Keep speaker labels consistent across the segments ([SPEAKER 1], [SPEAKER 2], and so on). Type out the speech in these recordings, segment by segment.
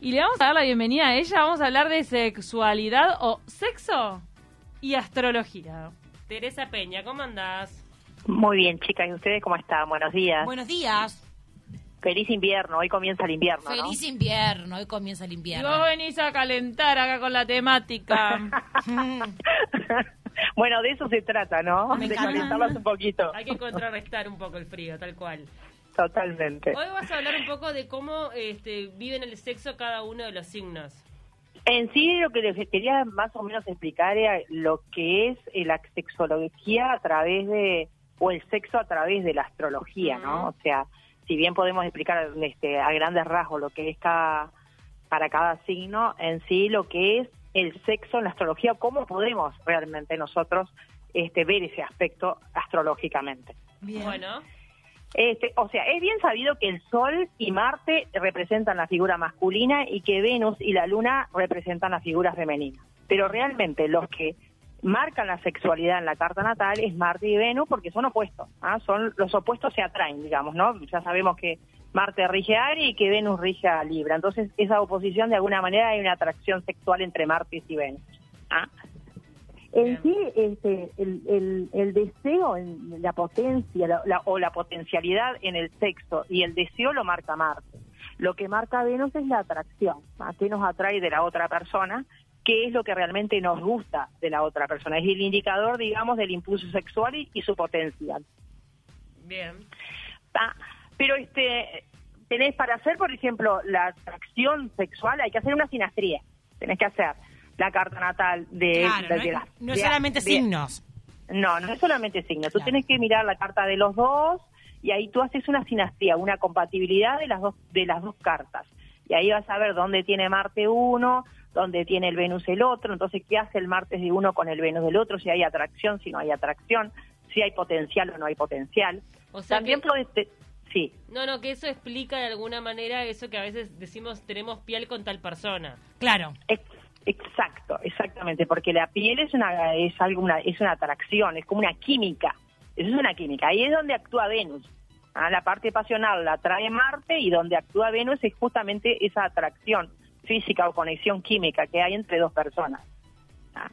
[SPEAKER 1] Y le vamos a dar la bienvenida a ella. Vamos a hablar de sexualidad o sexo y astrología.
[SPEAKER 2] Teresa Peña, ¿cómo andás?
[SPEAKER 3] Muy bien, chicas. ¿Y ustedes cómo están? Buenos días.
[SPEAKER 4] Buenos días.
[SPEAKER 3] Feliz invierno. Hoy comienza el invierno, ¿no?
[SPEAKER 4] Feliz invierno. Hoy comienza el
[SPEAKER 1] Y
[SPEAKER 4] invierno.
[SPEAKER 1] vos venís a calentar acá con la temática.
[SPEAKER 3] bueno, de eso se trata, ¿no?
[SPEAKER 4] Me
[SPEAKER 3] de calentarlas un poquito.
[SPEAKER 2] Hay que contrarrestar un poco el frío, tal cual.
[SPEAKER 3] Totalmente.
[SPEAKER 2] Hoy vas a hablar un poco de cómo este, viven el sexo cada uno de los signos.
[SPEAKER 3] En sí, lo que les quería más o menos explicar era lo que es eh, la sexología a través de, o el sexo a través de la astrología, ¿no? O sea, si bien podemos explicar este, a grandes rasgos lo que es cada, para cada signo, en sí lo que es el sexo en la astrología, cómo podemos realmente nosotros este, ver ese aspecto astrológicamente.
[SPEAKER 4] Bien.
[SPEAKER 2] Bueno,
[SPEAKER 3] Este, o sea, es bien sabido que el Sol y Marte representan la figura masculina y que Venus y la Luna representan la figura femenina. Pero realmente los que marcan la sexualidad en la carta natal es Marte y Venus porque son opuestos. ¿ah? Son los opuestos se atraen, digamos, ¿no? Ya sabemos que Marte rige a Aries y que Venus rige a Libra. Entonces, esa oposición de alguna manera hay una atracción sexual entre Marte y Venus. ¿ah? En sí, este, el, el, el deseo, en la potencia la- la- o la potencialidad en el sexo y el deseo lo marca Marte. Lo que marca Venus es la atracción, ¿a qué nos atrae de la otra persona? ¿Qué es lo que realmente nos gusta de la otra persona? Es el indicador, digamos, del impulso sexual y, y su potencial.
[SPEAKER 2] bien.
[SPEAKER 3] Ah, pero este tenés para hacer, por ejemplo, la atracción sexual, hay que hacer una sinastría. Tenés que hacer la carta natal de,
[SPEAKER 4] Claro,
[SPEAKER 3] de-
[SPEAKER 4] no, es, no es solamente
[SPEAKER 3] de-
[SPEAKER 4] signos.
[SPEAKER 3] no, no es solamente signo. Tú
[SPEAKER 4] Claro.
[SPEAKER 3] tienes que mirar la carta de los dos y ahí tú haces una sinastría, una compatibilidad de las dos de las dos cartas. Y ahí vas a ver dónde tiene Marte uno, dónde tiene el Venus el otro. Entonces, ¿qué hace el Marte de uno con el Venus del otro? Si hay atracción, si no hay atracción, si hay potencial o no hay potencial.
[SPEAKER 2] O sea
[SPEAKER 3] También
[SPEAKER 2] que-
[SPEAKER 3] puedes... te- Sí,
[SPEAKER 2] No, no, que eso explica de alguna manera eso que a veces decimos tenemos piel con tal persona.
[SPEAKER 4] Claro.
[SPEAKER 3] Ex- Exacto, exactamente, porque la piel es una es algo es una atracción, es como una química. Eso es una química. Ahí es donde actúa Venus. Ah, la parte pasional la trae Marte y donde actúa Venus es justamente esa atracción física o conexión química que hay entre dos personas. Ah.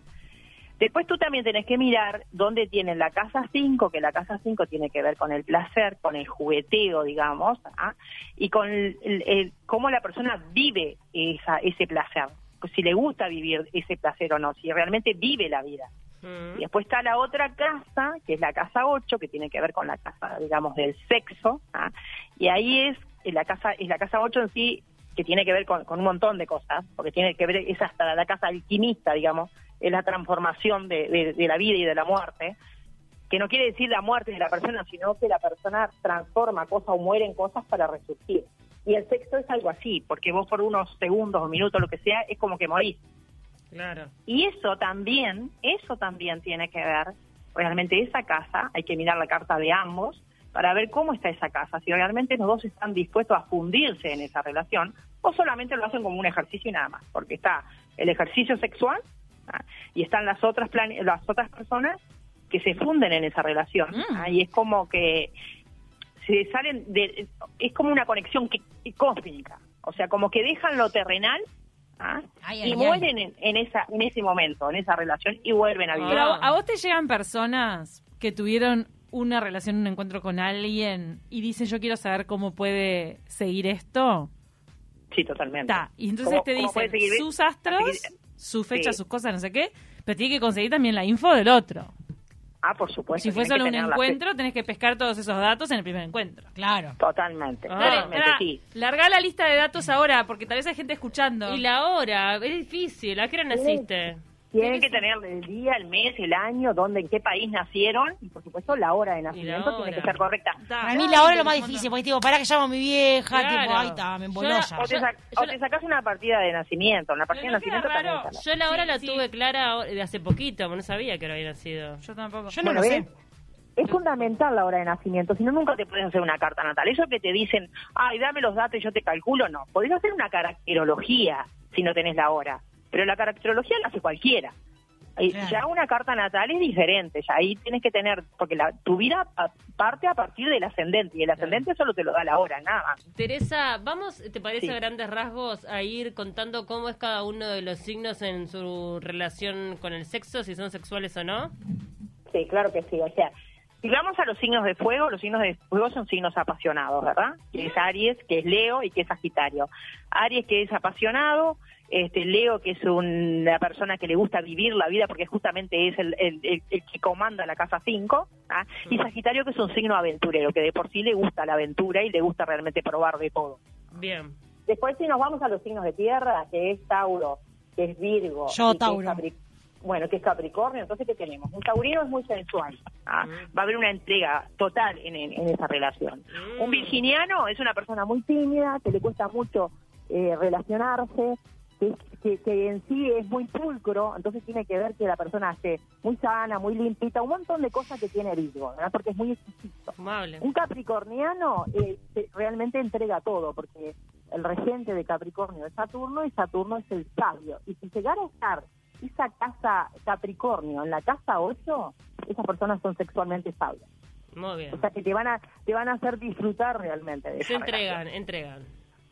[SPEAKER 3] Después tú también tenés que mirar dónde tiene la casa 5, que la casa 5 tiene que ver con el placer, con el jugueteo, digamos, ¿ah? y con el- cómo la persona vive esa, ese placer, si le gusta vivir ese placer o no, si realmente vive la vida.
[SPEAKER 2] Mm.
[SPEAKER 3] Y después está la otra casa, que es la casa 8, que tiene que ver con la casa, digamos, del sexo, ¿ah? y ahí es eh, la casa, es la casa 8 en sí, que tiene que ver con, con un montón de cosas, porque tiene que ver, es hasta la casa alquimista, digamos, es la transformación de, de- de la vida y de la muerte, que no quiere decir la muerte de la persona, sino que la persona transforma cosas o muere en cosas para resurgir. Y el sexo es algo así, porque vos por unos segundos o minutos, lo que sea, es como que morís.
[SPEAKER 2] Claro.
[SPEAKER 3] Y eso también, eso también tiene que ver, realmente esa casa, hay que mirar la carta de ambos para ver cómo está esa casa, si realmente los dos están dispuestos a fundirse en esa relación o solamente lo hacen como un ejercicio y nada más, porque está el ejercicio sexual ¿ah? y están las otras las otras personas que se funden en esa relación
[SPEAKER 4] Mm.
[SPEAKER 3] ¿ah? y es como que se salen de es como una conexión que- cósmica, o sea, como que dejan lo terrenal ¿ah?
[SPEAKER 4] Ay,
[SPEAKER 3] y
[SPEAKER 4] ay, ay.
[SPEAKER 3] mueren en, en esa en ese momento, en esa relación y vuelven a vivir.
[SPEAKER 1] Pero a, a vos te llegan personas que tuvieron una relación, un encuentro con alguien y dicen yo quiero saber cómo puede seguir esto.
[SPEAKER 3] Sí, totalmente.
[SPEAKER 1] Ta, Y entonces
[SPEAKER 3] ¿Cómo-
[SPEAKER 1] te dicen sus astros,
[SPEAKER 3] seguir-
[SPEAKER 1] su fecha,
[SPEAKER 3] Sí.
[SPEAKER 1] sus cosas, no sé qué, pero tiene que conseguir también la info del otro.
[SPEAKER 3] Ah, por supuesto.
[SPEAKER 1] si fue
[SPEAKER 3] tenés que
[SPEAKER 1] solo un
[SPEAKER 3] tener la
[SPEAKER 1] encuentro, tenés que pescar todos esos datos en el primer encuentro.
[SPEAKER 4] Claro.
[SPEAKER 3] Totalmente,
[SPEAKER 2] Ah.
[SPEAKER 3] Totalmente, sí.
[SPEAKER 1] largá la lista de datos ahora, porque tal vez hay gente escuchando.
[SPEAKER 2] Y la hora, es difícil. ¿A qué hora naciste?
[SPEAKER 3] Tienen que tener el día, el mes, el año, dónde, en qué país nacieron y por supuesto la hora de nacimiento tiene que ser correcta.
[SPEAKER 1] Ta.
[SPEAKER 4] Para mí la hora es lo más difícil, porque tipo, para que llamo a mi vieja,
[SPEAKER 2] Claro.
[SPEAKER 4] tipo, ahí está, me emboló
[SPEAKER 2] Yo-
[SPEAKER 4] ya.
[SPEAKER 3] O te, sac-
[SPEAKER 2] yo
[SPEAKER 3] o
[SPEAKER 2] la-
[SPEAKER 3] te sacas una partida de nacimiento, una partida de
[SPEAKER 1] Pero no queda
[SPEAKER 3] nacimiento también.
[SPEAKER 2] Yo la hora
[SPEAKER 1] Sí,
[SPEAKER 2] la
[SPEAKER 1] sí.
[SPEAKER 2] tuve clara ahora- de hace poquito, no sabía que no había nacido.
[SPEAKER 1] Yo tampoco.
[SPEAKER 4] Yo no
[SPEAKER 3] Bueno,
[SPEAKER 4] lo
[SPEAKER 3] ¿ves?
[SPEAKER 4] sé.
[SPEAKER 3] Es fundamental la hora de nacimiento, si no nunca te puedes hacer una carta natal. Eso que te dicen, ay, dame los datos y yo te calculo, no. Podés hacer una caracterología si no tenés la hora, pero la caracterología la hace cualquiera.
[SPEAKER 4] Claro.
[SPEAKER 3] Ya una carta natal es diferente, ya ahí tienes que tener, porque la, tu vida parte a partir del ascendente, y el ascendente solo te lo da la hora, nada más.
[SPEAKER 2] Teresa, vamos, ¿te parece
[SPEAKER 3] Sí.
[SPEAKER 2] a grandes rasgos a ir contando cómo es cada uno de los signos en su relación con el sexo, si son sexuales o no?
[SPEAKER 3] Sí, claro que sí. O sea, si vamos a los signos de fuego, los signos de fuego son signos apasionados, ¿verdad? Que es Aries, que es Leo y que es Sagitario. Aries que es apasionado, este Leo que es una persona que le gusta vivir la vida porque justamente es el, el- el- el que comanda la casa 5, ¿ah? y Sagitario que es un signo aventurero, que de por sí le gusta la aventura y le gusta realmente probar de todo.
[SPEAKER 2] Bien.
[SPEAKER 3] Después si nos vamos a los signos de tierra, que es Tauro, que es Virgo.
[SPEAKER 4] Yo,
[SPEAKER 3] y que es
[SPEAKER 4] Tauro.
[SPEAKER 3] Capri- bueno, que es Capricornio, entonces ¿qué tenemos? Un taurino es muy sensual. ¿ah? Va a haber una entrega total en, en- en esa relación.
[SPEAKER 2] Mm.
[SPEAKER 3] Un virginiano es una persona muy tímida, que le cuesta mucho eh, relacionarse, que, que- que en sí es muy pulcro, entonces tiene que ver que la persona esté muy sana, muy limpita, un montón de cosas que tiene Virgo, ¿verdad? porque es muy exquisito.
[SPEAKER 2] Amable.
[SPEAKER 3] Un capricorniano eh, realmente entrega todo, porque el regente de Capricornio es Saturno y Saturno es el sabio. Y si llegara a estar esa casa Capricornio en la casa 8, esas personas son sexualmente sabias.
[SPEAKER 2] Muy bien.
[SPEAKER 3] O sea que te van a te van a hacer disfrutar realmente de
[SPEAKER 2] Se
[SPEAKER 3] esa
[SPEAKER 2] entregan,
[SPEAKER 3] relación.
[SPEAKER 2] entregan.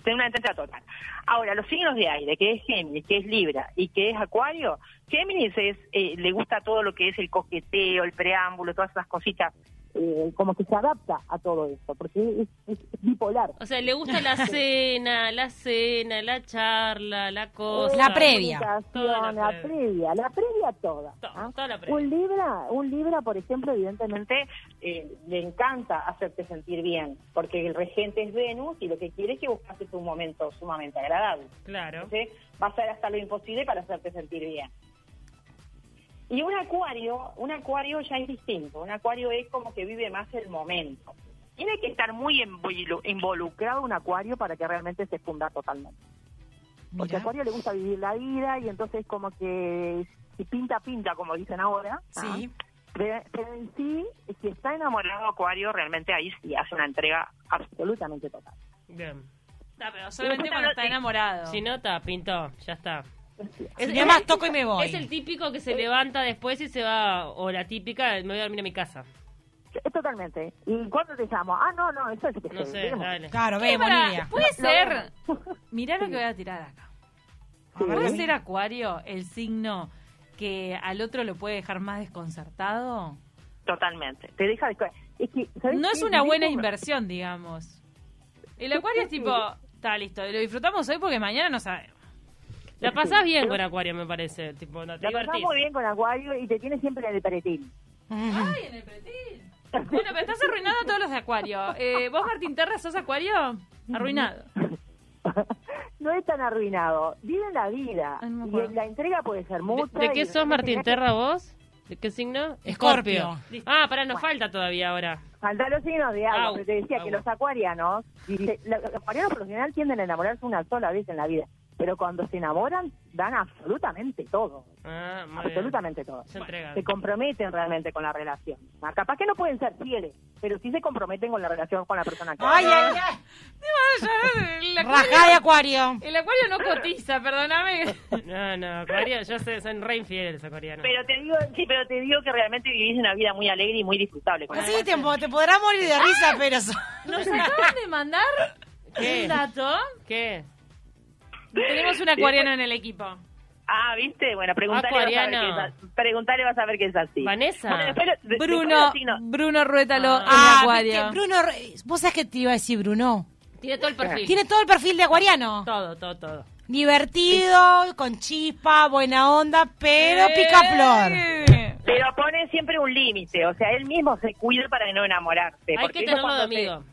[SPEAKER 3] Tiene una entrega total. Ahora, los signos de aire, que es Géminis, que es Libra y que es Acuario, Géminis es eh, le gusta todo lo que es el coqueteo, el preámbulo, todas esas cositas, eh, como que se adapta a todo esto, porque es, es bipolar.
[SPEAKER 2] O sea, le gusta la cena, la cena, la charla, la cosa.
[SPEAKER 4] La previa.
[SPEAKER 2] Toda la
[SPEAKER 3] la
[SPEAKER 2] previa.
[SPEAKER 3] previa, la previa toda.
[SPEAKER 2] To-
[SPEAKER 3] ¿ah?
[SPEAKER 2] toda la previa.
[SPEAKER 3] Un Libra, un Libra, por ejemplo, evidentemente eh, le encanta hacerte sentir bien, porque el regente es Venus y lo que quiere es que buscases un momento sumamente agradable.
[SPEAKER 2] Claro.
[SPEAKER 3] Entonces va a hacer hasta lo imposible para hacerte sentir bien. Y un acuario, un acuario ya es distinto. Un acuario es como que vive más el momento. Tiene que estar muy involu- involucrado un acuario para que realmente se funda totalmente. Porque a. Acuario le gusta vivir la vida y entonces como que si pinta, pinta, como dicen ahora.
[SPEAKER 4] Sí.
[SPEAKER 3] ¿ah? Pero, pero en sí, si está enamorado Acuario, realmente ahí sí hace una entrega absolutamente total.
[SPEAKER 2] Bien.
[SPEAKER 1] Ah, pero solamente cuando
[SPEAKER 3] está
[SPEAKER 1] enamorado.
[SPEAKER 2] Si no, está, pintó, ya está.
[SPEAKER 4] Si no más toco y me voy.
[SPEAKER 2] Es el típico que se levanta después y se va, o la típica, me voy a dormir a mi casa.
[SPEAKER 3] Eh, Totalmente. ¿Y cuándo te llamo? Ah, no, no, eso es que
[SPEAKER 2] No sé, dale.
[SPEAKER 4] Claro,
[SPEAKER 1] ¿Qué,
[SPEAKER 4] vemos,
[SPEAKER 1] pará?
[SPEAKER 4] Nidia.
[SPEAKER 1] Puede ser. Mirá lo que voy a tirar acá.
[SPEAKER 3] Sí.
[SPEAKER 1] ¿Puede ser Acuario el signo que al otro lo puede dejar más desconcertado?
[SPEAKER 3] Totalmente. Te deja de... Es que, ¿sabes
[SPEAKER 1] No
[SPEAKER 3] qué?
[SPEAKER 1] es una buena inversión, digamos. El Acuario es tipo, está listo, lo disfrutamos hoy porque mañana no sabemos.
[SPEAKER 2] La pasás bien con Acuario, me parece. Tipo, no, te
[SPEAKER 3] La pasás
[SPEAKER 2] divertís.
[SPEAKER 3] muy bien con Acuario y te tiene siempre en el peretil.
[SPEAKER 1] Ay, en el pretil. Bueno, pero estás arruinado a todos los de Acuario. Eh, ¿Vos, Martín Terra, sos Acuario? Arruinado.
[SPEAKER 3] no es tan arruinado. Viven la vida.
[SPEAKER 1] Ay, no
[SPEAKER 3] y la entrega puede ser mucha.
[SPEAKER 2] ¿De, de
[SPEAKER 3] y
[SPEAKER 2] qué sos, Martín
[SPEAKER 3] tenés
[SPEAKER 2] Terra, vos? ¿De qué signo?
[SPEAKER 4] Escorpio.
[SPEAKER 2] Ah, pará, nos falta todavía ahora.
[SPEAKER 3] Faltan los signos de agua, te decía que los acuarianos, dice, los acuarianos por lo general tienden a enamorarse una sola vez en la vida, pero cuando se enamoran dan absolutamente todo,
[SPEAKER 2] Ah, bien.
[SPEAKER 3] absolutamente todo.
[SPEAKER 2] Se
[SPEAKER 3] comprometen realmente con la relación. Ah, Capaz que no pueden ser fieles, pero sí se comprometen con la relación con la persona que
[SPEAKER 4] Ay, ay, ay.
[SPEAKER 1] El Acuario,
[SPEAKER 4] Rajá de acuario.
[SPEAKER 1] el Acuario no cotiza, perdóname.
[SPEAKER 2] No, no, Acuario, yo sé, son re infieles acuarianos.
[SPEAKER 3] Pero te digo, sí, pero te digo que realmente vivís una vida muy alegre y muy disfrutable. Con la
[SPEAKER 4] Sí, te, te podrás morir de risa, pero...
[SPEAKER 1] Nos acaban de mandar
[SPEAKER 2] ¿Qué?
[SPEAKER 1] un dato.
[SPEAKER 2] ¿Qué?
[SPEAKER 1] Tenemos un acuariano en el equipo.
[SPEAKER 3] Ah, ¿viste? Bueno, preguntale, vas a ver que es así. Preguntale, vas a ver que es así.
[SPEAKER 2] Vanessa.
[SPEAKER 3] Bueno, después de-
[SPEAKER 1] Bruno, Bruno Ruétalo
[SPEAKER 2] Ah.
[SPEAKER 1] en Acuario.
[SPEAKER 4] viste, Bruno, vos sabés que te iba a decir Bruno.
[SPEAKER 2] Tiene todo el perfil.
[SPEAKER 4] Tiene todo el perfil de acuariano.
[SPEAKER 2] todo, todo, todo.
[SPEAKER 4] Divertido, con chispa, buena onda, pero pica flor.
[SPEAKER 1] Eh.
[SPEAKER 3] Pero pone siempre un límite, o sea, él mismo se cuida para no enamorarse.
[SPEAKER 2] Hay
[SPEAKER 3] porque
[SPEAKER 2] que tenerlo de amigo.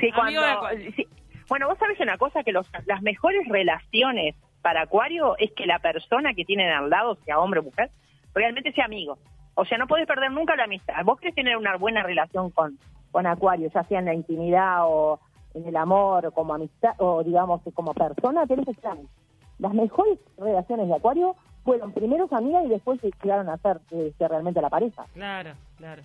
[SPEAKER 3] Sí,
[SPEAKER 1] Amigo de
[SPEAKER 3] cuando... Bueno, vos sabés una cosa, que los, las mejores relaciones para Acuario es que la persona que tienen al lado, sea hombre o mujer, realmente sea amigo. O sea, no podés perder nunca la amistad. Vos querés tener una buena relación con, con Acuario, ya sea en la intimidad o en el amor, o como amistad, o digamos, como persona, tenés que ser. Las mejores relaciones de Acuario fueron primero amigas y después llegaron a ser este, realmente la pareja.
[SPEAKER 2] Claro, claro.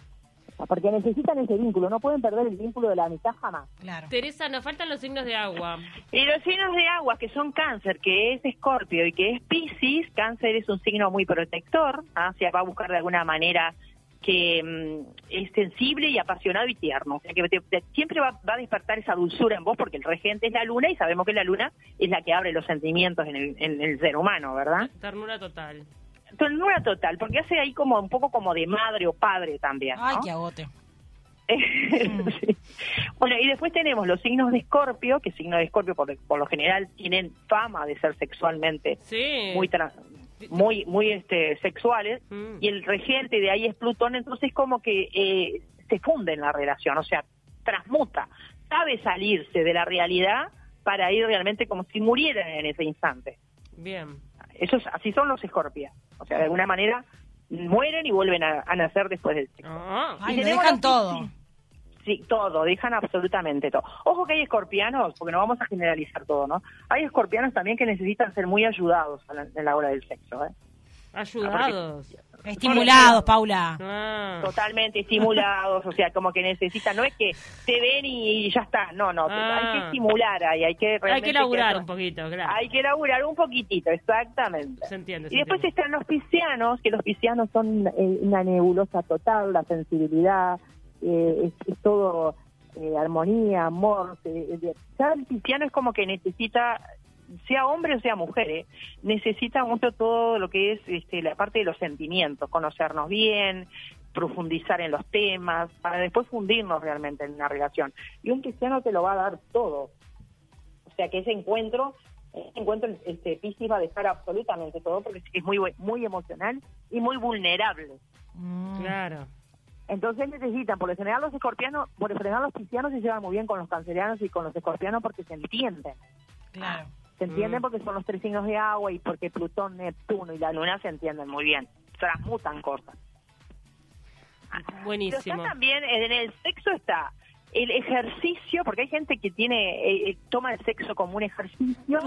[SPEAKER 3] Porque necesitan ese vínculo, no pueden perder el vínculo de la amistad jamás.
[SPEAKER 4] Claro.
[SPEAKER 2] Teresa, nos faltan los signos de agua.
[SPEAKER 3] Y los signos de agua, que son cáncer, que es escorpio y que es piscis, cáncer es un signo muy protector, ¿ah? o sea, va a buscar de alguna manera que mm, es sensible y apasionado y tierno. O sea, que te- te- siempre va, va a despertar esa dulzura en vos porque el regente es la luna y sabemos que la luna es la que abre los sentimientos en el, en el ser humano, ¿verdad?
[SPEAKER 2] Ternura total.
[SPEAKER 3] Ternura total, porque hace ahí como un poco como de madre o padre también. ¿no?
[SPEAKER 4] Ay, qué agote.
[SPEAKER 3] Sí. Bueno, y después tenemos los signos de Escorpio, que signos de Escorpio por, por lo general tienen fama de ser sexualmente
[SPEAKER 2] Sí.
[SPEAKER 3] muy tra- muy muy este sexuales
[SPEAKER 2] Mm.
[SPEAKER 3] y el regente de ahí es Plutón, entonces como que eh, se funde en la relación, o sea, transmuta, sabe salirse de la realidad para ir realmente como si murieran en ese instante.
[SPEAKER 2] Bien.
[SPEAKER 3] Eso es, así son los escorpios, sea, de alguna manera mueren y vuelven a, a nacer después del sexo.
[SPEAKER 2] Ah,
[SPEAKER 4] Ay,
[SPEAKER 3] Y
[SPEAKER 4] lo
[SPEAKER 3] tenemos
[SPEAKER 4] dejan
[SPEAKER 3] los
[SPEAKER 4] todo.
[SPEAKER 3] Sí, todo, dejan absolutamente todo. Ojo que hay escorpianos, porque no vamos a generalizar todo, ¿no? Hay escorpianos también que necesitan ser muy ayudados a la- en la hora del sexo, ¿eh?
[SPEAKER 2] Ayudados.
[SPEAKER 4] Estimulados, Paula.
[SPEAKER 2] Ah.
[SPEAKER 3] Totalmente estimulados, o sea, como que necesitan, no es que te ven y ya está, no, no,
[SPEAKER 2] Ah.
[SPEAKER 3] hay que estimular ahí, hay que
[SPEAKER 2] Hay
[SPEAKER 3] realmente
[SPEAKER 2] que laburar
[SPEAKER 3] que-
[SPEAKER 2] un poquito, claro.
[SPEAKER 3] Hay que laburar un poquitito, exactamente.
[SPEAKER 2] Se entiende. se
[SPEAKER 3] Y después
[SPEAKER 2] entiende.
[SPEAKER 3] están los piscianos, que los piscianos son eh, una nebulosa total, la sensibilidad, eh, es, es todo eh, armonía, amor. eh, eh, ya el pisciano es como que necesita, sea hombre o sea mujer, eh, necesita mucho todo lo que es este, la parte de los sentimientos, conocernos bien, profundizar en los temas, para después fundirnos realmente en una relación. Y un pisciano te lo va a dar todo. O sea que ese encuentro, ese encuentro este Piscis va a dejar absolutamente todo porque es muy muy emocional y muy vulnerable.
[SPEAKER 4] Mm.
[SPEAKER 2] Claro.
[SPEAKER 3] Entonces necesitan, por lo general los escorpianos, por lo general los piscianos se llevan muy bien con los cancerianos y con los escorpianos porque se entienden.
[SPEAKER 4] Claro.
[SPEAKER 3] Se entienden
[SPEAKER 2] Mm.
[SPEAKER 3] porque son los tres signos de agua y porque Plutón, Neptuno y la Luna se entienden muy bien. Transmutan cosas. Pero
[SPEAKER 2] Buenísimo.
[SPEAKER 3] está también, en el sexo está el ejercicio, porque hay gente que tiene eh, eh, toma el sexo como un ejercicio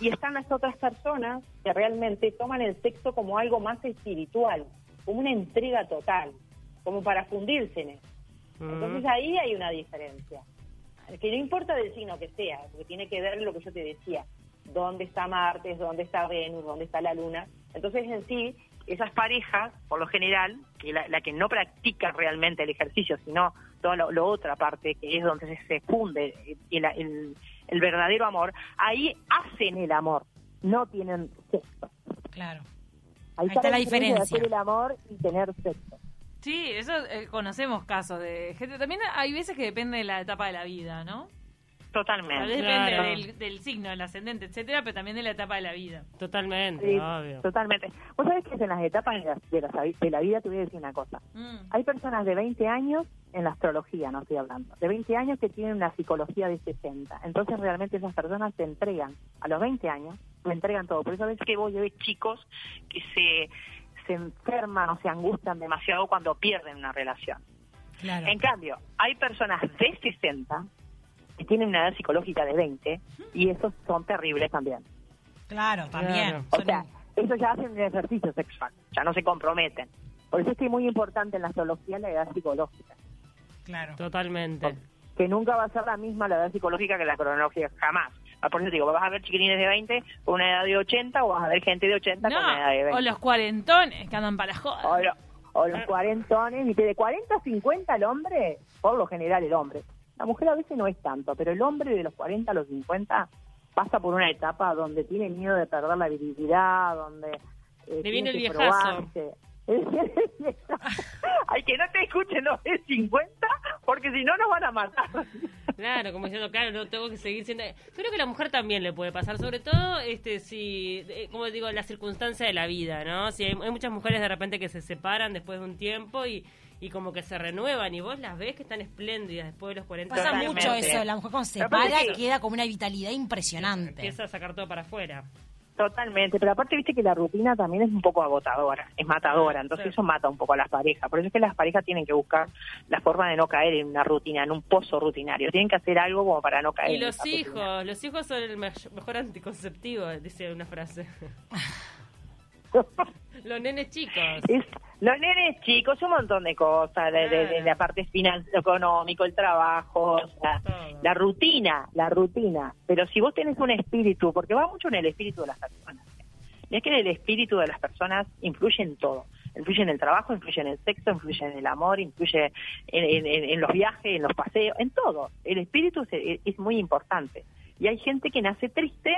[SPEAKER 3] y están las otras personas que realmente toman el sexo como algo más espiritual, como una entrega total, como para fundirse en eso.
[SPEAKER 2] Mm.
[SPEAKER 3] Entonces ahí hay una diferencia. Que no importa del signo que sea, porque tiene que ver lo que yo te decía, dónde está Marte, dónde está Venus, dónde está la Luna. Entonces en sí, esas parejas, por lo general, que la, la que no practica realmente el ejercicio, sino toda lo, lo otra parte, que es donde se, funde el, el- el verdadero amor, ahí hacen el amor, no tienen sexo.
[SPEAKER 4] Claro.
[SPEAKER 3] Ahí,
[SPEAKER 4] Ahí está la
[SPEAKER 3] de
[SPEAKER 4] diferencia.
[SPEAKER 3] hacer el amor y tener sexo.
[SPEAKER 1] Sí, eso eh, conocemos casos de gente. También hay veces que depende de la etapa de la vida, ¿no?
[SPEAKER 3] Totalmente.
[SPEAKER 1] depende
[SPEAKER 2] Claro.
[SPEAKER 1] del, del signo, del ascendente, etcétera, pero también de la etapa de la vida.
[SPEAKER 2] Totalmente,
[SPEAKER 3] Sí,
[SPEAKER 2] obvio.
[SPEAKER 3] totalmente. Vos sabés que en las etapas de la, de la, de la vida te voy a decir una cosa.
[SPEAKER 1] Mm.
[SPEAKER 3] Hay personas de 20 años, en la astrología no estoy hablando, de 20 años que tienen una psicología de 60. Entonces realmente esas personas te entregan, a los 20 años, te entregan todo. Por eso ves que vos ves chicos que se, se enferman o se angustian demasiado cuando pierden una relación.
[SPEAKER 4] Claro.
[SPEAKER 3] En cambio, hay personas de 60 que tienen una edad psicológica de 20 y esos son terribles también.
[SPEAKER 4] Claro, también.
[SPEAKER 2] Claro.
[SPEAKER 3] O sea, ellos ya hacen un ejercicio sexual, ya no se comprometen. Por eso es que es muy importante en la astrología la edad psicológica.
[SPEAKER 4] claro.
[SPEAKER 2] Totalmente.
[SPEAKER 3] que nunca va a ser la misma la edad psicológica que la cronología, jamás. Ah, Por eso te digo, vas a ver chiquilines de 20 con una edad de 80 o vas a ver gente de 80 con una edad de
[SPEAKER 1] No,
[SPEAKER 3] 20.
[SPEAKER 1] o los cuarentones que andan para la joda.
[SPEAKER 3] O, lo- o los cuarentones, y que de 40 a 50 el hombre, por lo general el hombre. La mujer a veces no es tanto, pero el hombre de los 40 a los 50 pasa por una etapa donde tiene miedo de perder la virilidad, donde... eh,
[SPEAKER 2] Le viene el viejazo.
[SPEAKER 3] probarse. Ay, que no te escuchen los de 50, porque si no nos van a matar.
[SPEAKER 2] Claro, como diciendo, claro, no tengo que seguir siendo... Yo creo que a la mujer también le puede pasar, sobre todo, este, si, eh, como digo, la circunstancia de la vida, ¿no? Si hay, hay muchas mujeres de repente que se separan después de un tiempo y, y como que se renuevan y vos las ves que están espléndidas después de los 40
[SPEAKER 4] Pasa
[SPEAKER 2] años.
[SPEAKER 4] Mucho eso. La mujer cuando se
[SPEAKER 3] Pero
[SPEAKER 4] para
[SPEAKER 3] que-
[SPEAKER 4] queda como una vitalidad impresionante.
[SPEAKER 2] Empieza a sacar todo para afuera.
[SPEAKER 3] Totalmente, pero aparte viste que la rutina también es un poco agotadora, es matadora, entonces
[SPEAKER 2] Sí.
[SPEAKER 3] eso mata un poco a las parejas. Por eso es que las parejas tienen que buscar la forma de no caer en una rutina, en un pozo rutinario. Tienen que hacer algo como para no caer.
[SPEAKER 2] Y
[SPEAKER 3] en
[SPEAKER 2] los
[SPEAKER 3] rutina.
[SPEAKER 2] hijos, los hijos son el me- mejor anticonceptivo, dice una frase. Los nenes chicos.
[SPEAKER 3] Es, los nenes chicos, un montón de cosas, de, de- de la parte final, económico, el trabajo, o sea,
[SPEAKER 2] Todo.
[SPEAKER 3] la rutina, la rutina. Pero si vos tenés un espíritu, porque va mucho en el espíritu de las personas. Y es que el espíritu de las personas influye en todo. Influye en el trabajo, influye en el sexo, influye en el amor, influye en, en- en- en los viajes, en los paseos, en todo. El espíritu es, es muy importante. Y hay gente que nace triste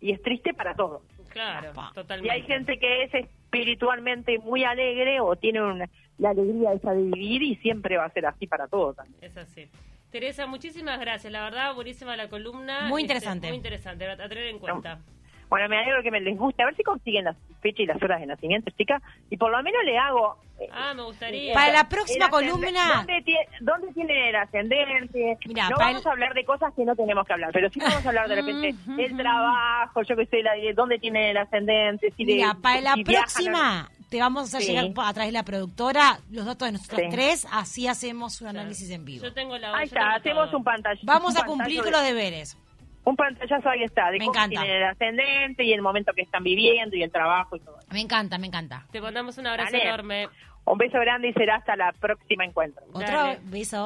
[SPEAKER 3] y es triste para todo.
[SPEAKER 2] Claro,
[SPEAKER 4] Apa.
[SPEAKER 3] Y
[SPEAKER 2] totalmente.
[SPEAKER 3] hay gente que es espiritualmente muy alegre o tiene una- la alegría esa de vivir y siempre va a ser así para todos también.
[SPEAKER 2] Es así. Teresa, muchísimas gracias. La verdad, buenísima la columna.
[SPEAKER 4] Muy
[SPEAKER 2] Este,
[SPEAKER 4] interesante.
[SPEAKER 2] muy interesante, a a tener en cuenta.
[SPEAKER 3] Bueno, me alegro que me les guste. A ver si consiguen las fechas y las horas de nacimiento, chicas. Y por lo menos le hago... eh,
[SPEAKER 2] Ah, me gustaría.
[SPEAKER 4] Para la próxima columna.
[SPEAKER 3] ¿Dónde tiene, ¿Dónde tiene el ascendente?
[SPEAKER 4] Mira,
[SPEAKER 3] no vamos
[SPEAKER 4] el-
[SPEAKER 3] a hablar de cosas que no tenemos que hablar, pero sí vamos a hablar de repente el trabajo, yo qué sé, la, dónde tiene el ascendente. Si de-
[SPEAKER 4] Mira, para la
[SPEAKER 3] si viajan
[SPEAKER 4] próxima te vamos a hacer
[SPEAKER 3] Sí.
[SPEAKER 4] llegar a través de la productora los datos de nosotros
[SPEAKER 3] Sí.
[SPEAKER 4] tres, así hacemos un análisis en vivo.
[SPEAKER 2] Yo tengo la
[SPEAKER 3] Ahí
[SPEAKER 2] yo
[SPEAKER 3] está, hacemos
[SPEAKER 2] todo.
[SPEAKER 3] un pantalla.
[SPEAKER 4] Vamos
[SPEAKER 3] un
[SPEAKER 4] a cumplir con los
[SPEAKER 3] de-
[SPEAKER 4] deberes.
[SPEAKER 3] Un pantallazo ahí está, de
[SPEAKER 4] Me
[SPEAKER 3] cómo
[SPEAKER 4] encanta.
[SPEAKER 3] tienen el ascendente y el momento que están viviendo y el trabajo y todo.
[SPEAKER 4] Me encanta, me encanta.
[SPEAKER 2] Te mandamos un abrazo
[SPEAKER 3] Dale.
[SPEAKER 2] enorme.
[SPEAKER 3] Un beso grande y será hasta la próxima encuentro.
[SPEAKER 4] Otro
[SPEAKER 2] Dale.
[SPEAKER 4] beso.